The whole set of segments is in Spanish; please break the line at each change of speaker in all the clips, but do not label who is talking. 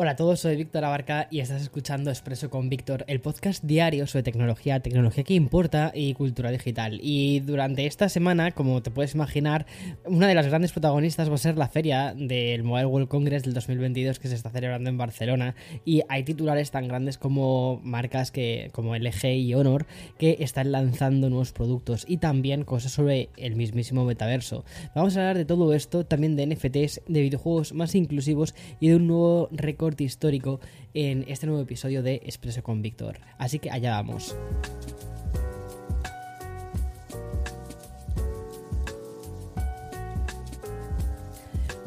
Hola a todos, soy Víctor Abarca y estás escuchando Expreso con Víctor, el podcast diario sobre tecnología, tecnología que importa y cultura digital. Y durante esta semana, como te puedes imaginar, una de las grandes protagonistas va a ser la feria del Mobile World Congress del 2022 que se está celebrando en Barcelona. Y hay titulares tan grandes como marcas que, como LG y Honor que están lanzando nuevos productos y también cosas sobre el mismísimo metaverso. Vamos a hablar de todo esto, también de NFTs, de videojuegos más inclusivos y de un nuevo récord histórico en este nuevo episodio de Expreso con Víctor. Así que allá vamos.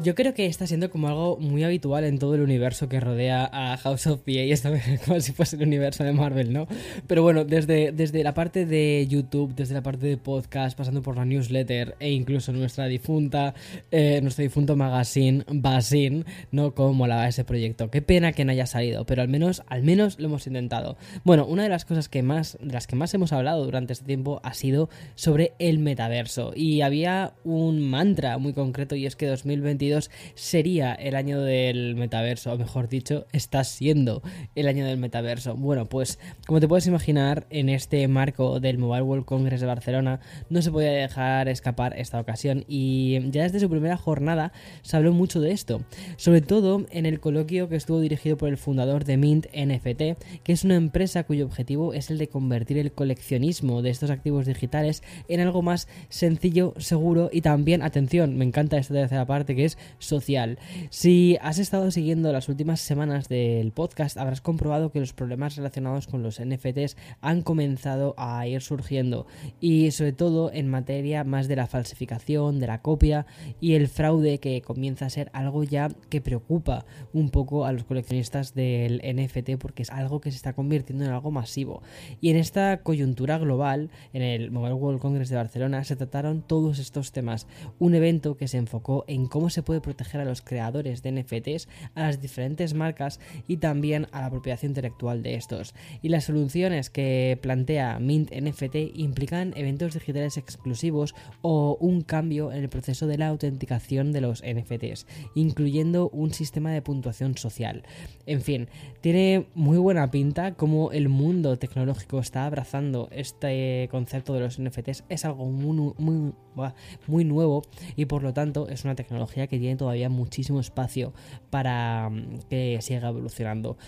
Yo creo que está siendo como algo muy habitual en todo el universo que rodea a House of PA, esta vez como si fuese el universo de Marvel, ¿no? Pero bueno, desde, desde la parte de YouTube, desde la parte de podcast, pasando por la newsletter e incluso nuestra difunta, eh, nuestro difunto magazine, Basin, ¿no? Cómo molaba ese proyecto. Qué pena que no haya salido, pero al menos, al menos lo hemos intentado. Bueno, una de las cosas que más, de las que más hemos hablado durante este tiempo ha sido sobre el metaverso. Y había un mantra muy concreto y es que 2022 sería el año del metaverso, o mejor dicho, está siendo el año del metaverso. Bueno, pues como te puedes imaginar, en este marco del Mobile World Congress de Barcelona no se podía dejar escapar esta ocasión y ya desde su primera jornada se habló mucho de esto, sobre todo en el coloquio que estuvo dirigido por el fundador de Mint NFT, que es una empresa cuyo objetivo es el de convertir el coleccionismo de estos activos digitales en algo más sencillo, seguro y también, atención, me encanta esta tercera parte que es social. Si has estado siguiendo las últimas semanas del podcast, habrás comprobado que los problemas relacionados con los NFTs han comenzado a ir surgiendo y sobre todo en materia más de la falsificación, de la copia y el fraude que comienza a ser algo ya que preocupa un poco a los coleccionistas del NFT porque es algo que se está convirtiendo en algo masivo. Y en esta coyuntura global, en el Mobile World Congress de Barcelona, se trataron todos estos temas. Un evento que se enfocó en cómo se puede puede proteger a los creadores de NFTs, a las diferentes marcas y también a la propiedad intelectual de estos. Y las soluciones que plantea Mint NFT implican eventos digitales exclusivos o un cambio en el proceso de la autenticación de los NFTs, incluyendo un sistema de puntuación social. En fin, tiene muy buena pinta como el mundo tecnológico está abrazando este concepto de los NFTs. Es algo muy, nuevo y por lo tanto es una tecnología que tiene todavía muchísimo espacio para mm, que siga evolucionando.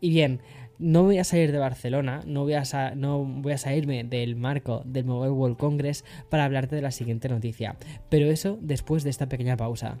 Y bien, no voy a salir de Barcelona, no voy a, no voy a salirme del marco del Mobile World Congress para hablarte de la siguiente noticia, pero eso después de esta pequeña pausa.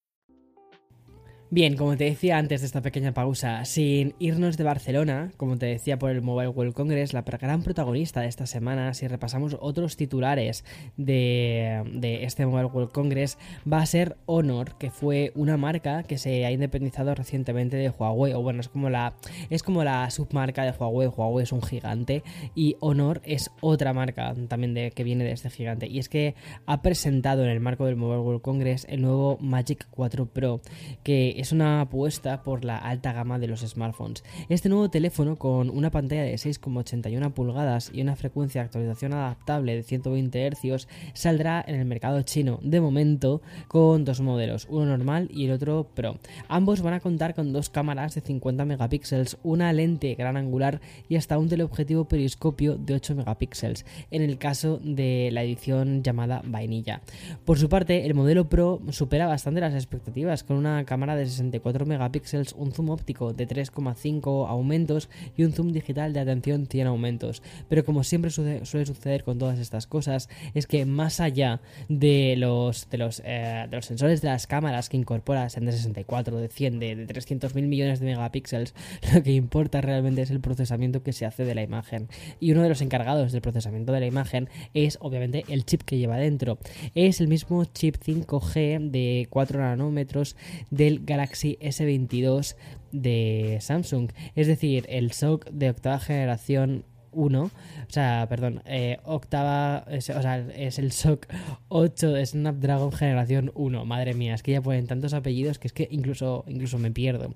Bien, como te decía antes de esta pequeña pausa, sin irnos de Barcelona, como te decía por el Mobile World Congress, la gran protagonista de esta semana, si repasamos otros titulares de, este Mobile World Congress, va a ser Honor, que fue una marca que se ha independizado recientemente de Huawei, o bueno, es como la, es como la submarca de Huawei, Huawei es un gigante, y Honor es otra marca también de, que viene de este gigante, y es que ha presentado en el marco del Mobile World Congress el nuevo Magic 4 Pro, que es una apuesta por la alta gama de los smartphones. Este nuevo teléfono con una pantalla de 6,81 pulgadas y una frecuencia de actualización adaptable de 120 Hz saldrá en el mercado chino de momento con dos modelos, uno normal y el otro Pro. Ambos van a contar con dos cámaras de 50 megapíxeles, una lente gran angular y hasta un teleobjetivo periscopio de 8 megapíxeles en el caso de la edición llamada vainilla. Por su parte, el modelo Pro supera bastante las expectativas con una cámara de 64 megapíxeles, un zoom óptico de 3,5 aumentos y un zoom digital de atención 100 aumentos. Pero como siempre suele suceder con todas estas cosas, es que más allá de los, de los, eh, de los sensores de las cámaras que incorpora en de 64, de 100, de, de 300 mil millones de megapíxeles, lo que importa realmente es el procesamiento que se hace de la imagen. Y uno de los encargados del procesamiento de la imagen es obviamente el chip que lleva dentro. Es el mismo chip 5G de 4 nanómetros del Galaxy Galaxy S22 de Samsung, es decir, el SOC de octava generación 1, o sea, perdón, eh, octava, o sea, es el SOC 8 de Snapdragon generación 1. Madre mía, es que ya ponen tantos apellidos que es que incluso, incluso me pierdo.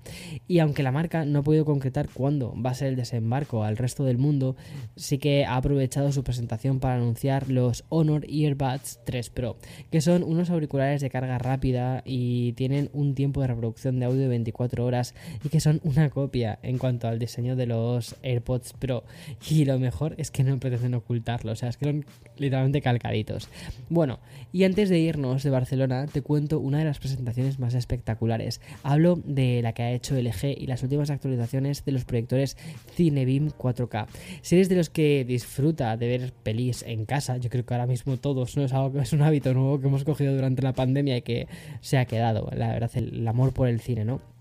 Y aunque la marca no ha podido concretar cuándo va a ser el desembarco al resto del mundo, sí que ha aprovechado su presentación para anunciar los Honor Earbuds 3 Pro, que son unos auriculares de carga rápida y tienen un tiempo de reproducción de audio de 24 horas y que son una copia en cuanto al diseño de los AirPods Pro. Y lo mejor es que no pretenden ocultarlo, o sea, es que son literalmente calcaditos. Bueno, y antes de irnos de Barcelona, te cuento una de las presentaciones más espectaculares. Hablo de la que ha hecho LG y las últimas actualizaciones de los proyectores Cinebeam 4K. Si eres de los que disfruta de ver pelis en casa, yo creo que ahora mismo todos, ¿no? Es algo que es un hábito nuevo que hemos cogido durante la pandemia y que se ha quedado, la verdad, el amor por el cine, ¿no?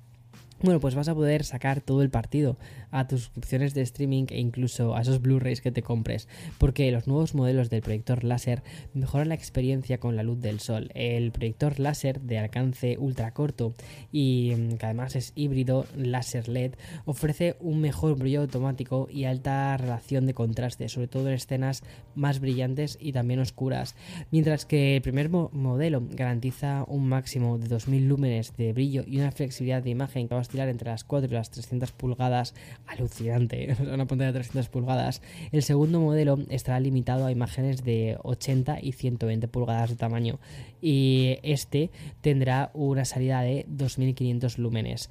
Bueno, pues vas a poder sacar todo el partido a tus suscripciones de streaming e incluso a esos Blu-rays que te compres, porque los nuevos modelos del proyector láser mejoran la experiencia con la luz del sol. El proyector láser de alcance ultra corto y mm, que además es híbrido láser LED ofrece un mejor brillo automático y alta relación de contraste, sobre todo en escenas más brillantes y también oscuras, mientras que el primer modelo garantiza un máximo de 2000 lúmenes de brillo y una flexibilidad de imagen que entre las 4 y las 300 pulgadas alucinante, una pantalla de 300 pulgadas. El segundo modelo estará limitado a imágenes de 80 y 120 pulgadas de tamaño y este tendrá una salida de 2500 lúmenes.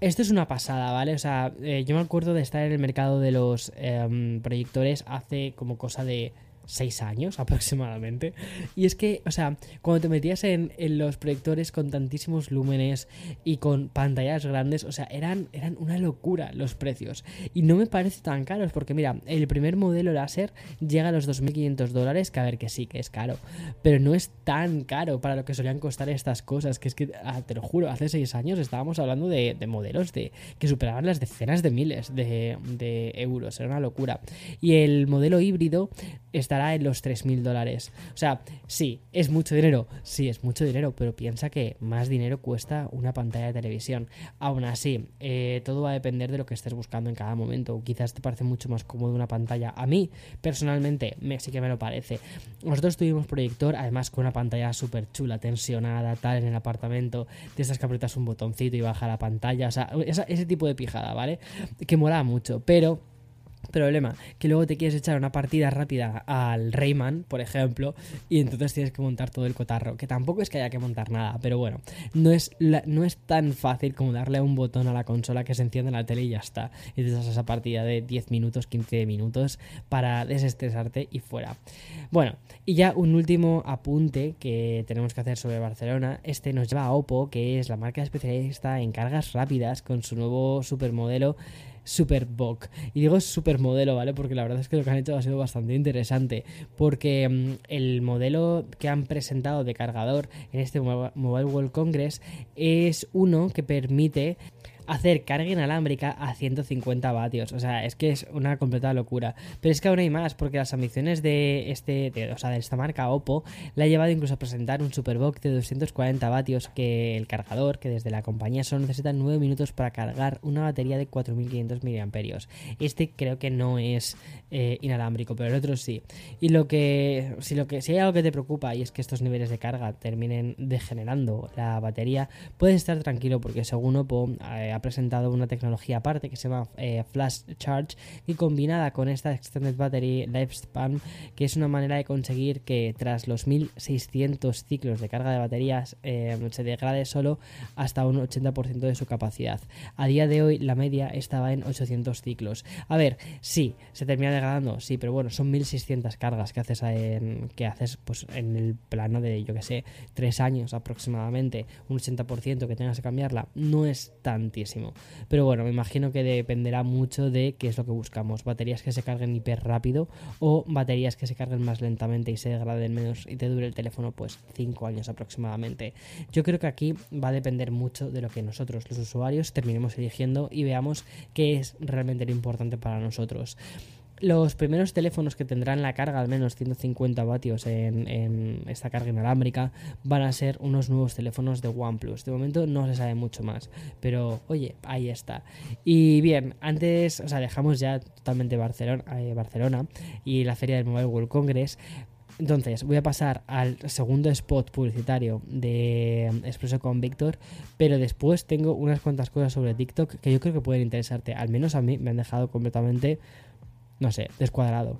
Esto es una pasada, ¿vale? O sea, eh, yo me acuerdo de estar en el mercado de los em, proyectores hace como cosa de 6 años aproximadamente. Y es que, o sea, cuando te metías en, los proyectores con tantísimos lúmenes y con pantallas grandes, o sea, eran, eran una locura los precios. Y no me parece tan caros, porque mira, el primer modelo láser llega a los 2.500 dólares, que a ver que sí, que es caro, pero no es tan caro para lo que solían costar estas cosas, que es que, ah, te lo juro, hace 6 años estábamos hablando de, modelos de, que superaban las decenas de miles de, de euros, era una locura. Y el modelo híbrido estará en los 3.000 dólares. O sea, sí, es mucho dinero, sí, es mucho dinero, pero piensa que más dinero cuesta una pantalla de televisión. Aún así, eh, todo va a depender de lo que estés buscando en cada momento. Quizás te parece mucho más cómodo una pantalla. A mí, personalmente, me, sí que me lo parece. Nosotros tuvimos proyector, además con una pantalla súper chula, tensionada, tal, en el apartamento, de esas que un botoncito y baja la pantalla. O sea, ese tipo de pijada, ¿vale? Que mola mucho, pero Problema, que luego te quieres echar una partida rápida al Rayman, por ejemplo, y entonces tienes que montar todo el cotarro, que tampoco es que haya que montar nada, pero bueno, no es, no es tan fácil como darle un botón a la consola que se enciende la tele y ya está. Y te das esa partida de 10 minutos, 15 minutos para desestresarte y fuera. Bueno, y ya un último apunte que tenemos que hacer sobre Barcelona, este nos lleva a Oppo, que es la marca especialista en cargas rápidas con su nuevo supermodelo Superbook. Y digo supermodelo, ¿vale? Porque la verdad es que lo que han hecho ha sido bastante interesante. Porque mm, el modelo que han presentado de cargador en este Mobile World Congress es uno que permite hacer carga inalámbrica a 150 vatios. O sea, es que es una completa locura. Pero es que aún hay más, porque las ambiciones de este, o sea, de esta marca Oppo le ha llevado incluso a presentar un Superbox de 240 vatios que el cargador, que desde la compañía solo necesita 9 minutos para cargar una batería de 4500 mAh. Este creo que no es eh, inalámbrico, pero el otro sí. Y lo que si lo que si hay algo que te preocupa y es que estos niveles de carga terminen degenerando la batería, puedes estar tranquilo porque según Oppo eh, presentado una tecnología aparte que se llama eh, Flash Charge y combinada con esta Extended Battery Lifespan, que es una manera de conseguir que tras los 1600 ciclos de carga de baterías eh, se degrade solo hasta un 80% de su capacidad. A día de hoy la media estaba en 800 ciclos. A ver, sí, se termina degradando, sí, pero bueno, son 1600 cargas que haces que haces pues en el plano de, yo que sé, 3 años aproximadamente, un 80% que tengas que cambiarla, no es tantísimo pero bueno, me imagino que dependerá mucho de qué es lo que buscamos. Baterías que se carguen hiper rápido o baterías que se carguen más lentamente y se degraden menos y te dure el teléfono pues 5 años aproximadamente. Yo creo que aquí va a depender mucho de lo que nosotros, los usuarios, terminemos eligiendo y veamos qué es realmente lo importante para nosotros. Los primeros teléfonos que tendrán la carga al menos 150 vatios en, esta carga inalámbrica van a ser unos nuevos teléfonos de OnePlus. De momento no se sabe mucho más, pero oye, ahí está. Y bien, antes, o sea, dejamos ya totalmente Barcelona, eh, Barcelona y la feria del Mobile World Congress. Entonces, voy a pasar al segundo spot publicitario de Expreso con Víctor, pero después tengo unas cuantas cosas sobre TikTok que yo creo que pueden interesarte. Al menos a mí me han dejado completamente no sé, descuadrado.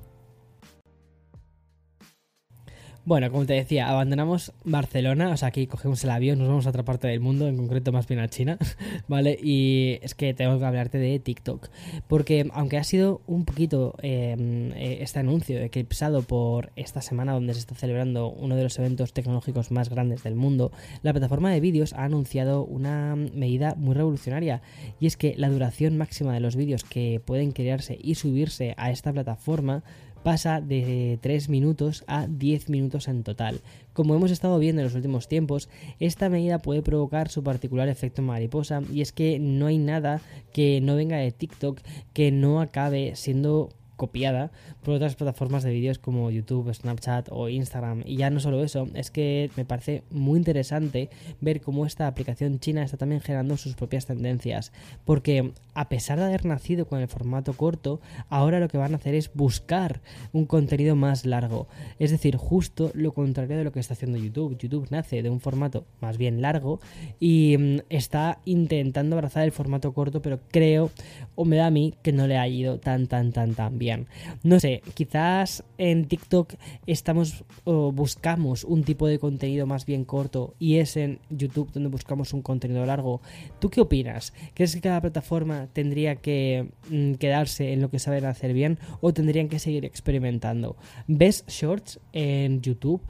Bueno, como te decía, abandonamos Barcelona, o sea, aquí cogemos el avión, nos vamos a otra parte del mundo, en concreto más bien a China, ¿vale? Y es que tengo que hablarte de TikTok, porque aunque ha sido un poquito em, eh, este anuncio eclipsado por esta semana donde se está celebrando uno de los eventos tecnológicos más grandes del mundo, la plataforma de vídeos ha anunciado una medida muy revolucionaria, y es que la duración máxima de los vídeos que pueden crearse y subirse a esta plataforma pasa de 3 minutos a 10 minutos en total. Como hemos estado viendo en los últimos tiempos, esta medida puede provocar su particular efecto mariposa y es que no hay nada que no venga de TikTok que no acabe siendo copiada por otras plataformas de vídeos como YouTube, Snapchat o Instagram. Y ya no solo eso, es que me parece muy interesante ver cómo esta aplicación china está también generando sus propias tendencias. Porque a pesar de haber nacido con el formato corto, ahora lo que van a hacer es buscar un contenido más largo. Es decir, justo lo contrario de lo que está haciendo YouTube. YouTube nace de un formato más bien largo y mm, está intentando abrazar el formato corto, pero creo, o me da a mí, que no le ha ido tan, tan, tan, tan bien. No sé, quizás en TikTok estamos buscamos un tipo de contenido más bien corto y es en YouTube donde buscamos un contenido largo. ¿Tú qué opinas? ¿Crees que cada plataforma tendría que mm, quedarse en lo que saben hacer bien o tendrían que seguir experimentando? ¿Ves shorts en YouTube?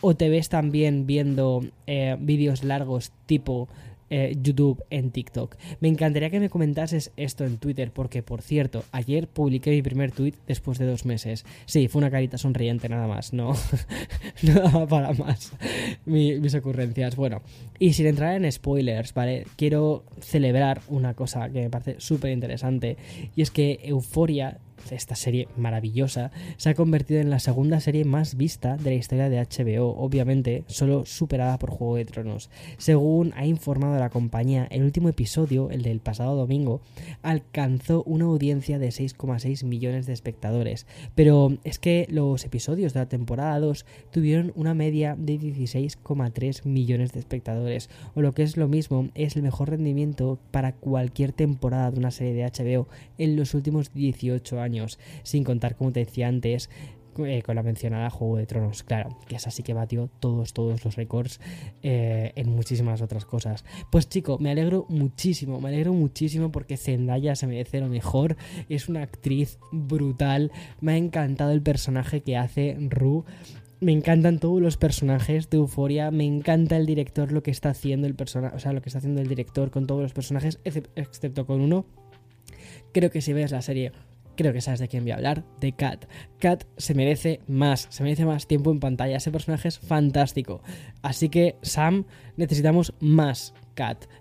¿O te ves también viendo eh, vídeos largos tipo eh, YouTube en TikTok. Me encantaría que me comentases esto en Twitter porque, por cierto, ayer publiqué mi primer tweet después de dos meses. Sí, fue una carita sonriente nada más, no, no para más mis ocurrencias. Bueno, y sin entrar en spoilers, ¿vale? Quiero celebrar una cosa que me parece súper interesante y es que Euforia esta serie maravillosa, se ha convertido en la segunda serie más vista de la historia de HBO, obviamente solo superada por Juego de Tronos. Según ha informado la compañía, el último episodio, el del pasado domingo, alcanzó una audiencia de 6,6 millones de espectadores, pero es que los episodios de la temporada 2 tuvieron una media de 16,3 millones de espectadores, o lo que es lo mismo, es el mejor rendimiento para cualquier temporada de una serie de HBO en los últimos 18 años sin contar, como te decía antes, eh, con la mencionada Juego de Tronos, claro, que es así que batió todos, todos los récords eh, en muchísimas otras cosas. Pues chico, me alegro muchísimo, me alegro muchísimo porque Zendaya se merece lo mejor, es una actriz brutal, me ha encantado el personaje que hace Ru. Me encantan todos los personajes de Euforia, me encanta el director, lo que está haciendo el personaje, o sea, lo que está haciendo el director con todos los personajes, excepto con uno. Creo que si ves la serie creo que sabes de quién voy a hablar, de Kat. Kat se merece más, se merece más tiempo en pantalla, ese personaje es fantástico. Así que Sam, necesitamos más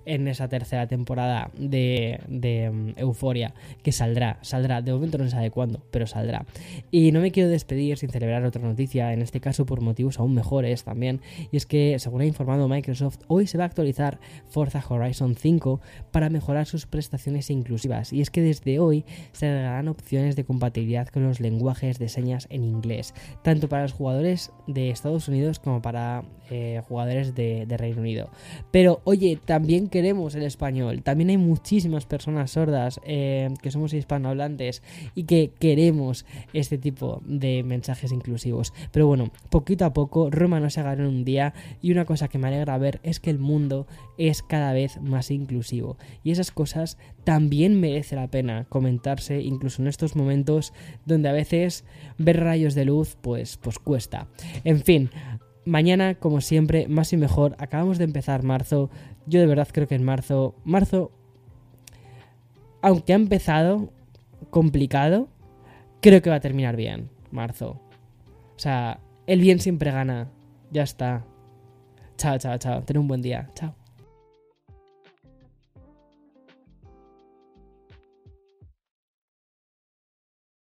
En esa tercera temporada de, de um, Euforia, que saldrá, saldrá, de momento no se sabe cuándo, pero saldrá. Y no me quiero despedir sin celebrar otra noticia, en este caso por motivos aún mejores también, y es que según ha informado Microsoft, hoy se va a actualizar Forza Horizon 5 para mejorar sus prestaciones inclusivas, y es que desde hoy se agregarán opciones de compatibilidad con los lenguajes de señas en inglés, tanto para los jugadores de Estados Unidos como para eh, jugadores de Reino Unido. Pero oye, también queremos el español. También hay muchísimas personas sordas eh, que somos hispanohablantes y que queremos este tipo de mensajes inclusivos. Pero bueno, poquito a poco, Roma no se agarró en un día y una cosa que me alegra ver es que el mundo es cada vez más inclusivo. Y esas cosas también merece la pena comentarse incluso en estos momentos donde a veces ver rayos de luz pues, pues cuesta. En fin, Mañana, como siempre, más y mejor. Acabamos de empezar marzo. Yo de verdad creo que en marzo. Marzo. Aunque ha empezado complicado, creo que va a terminar bien. Marzo. O sea, el bien siempre gana. Ya está. Chao, chao, chao. Ten un buen día. Chao.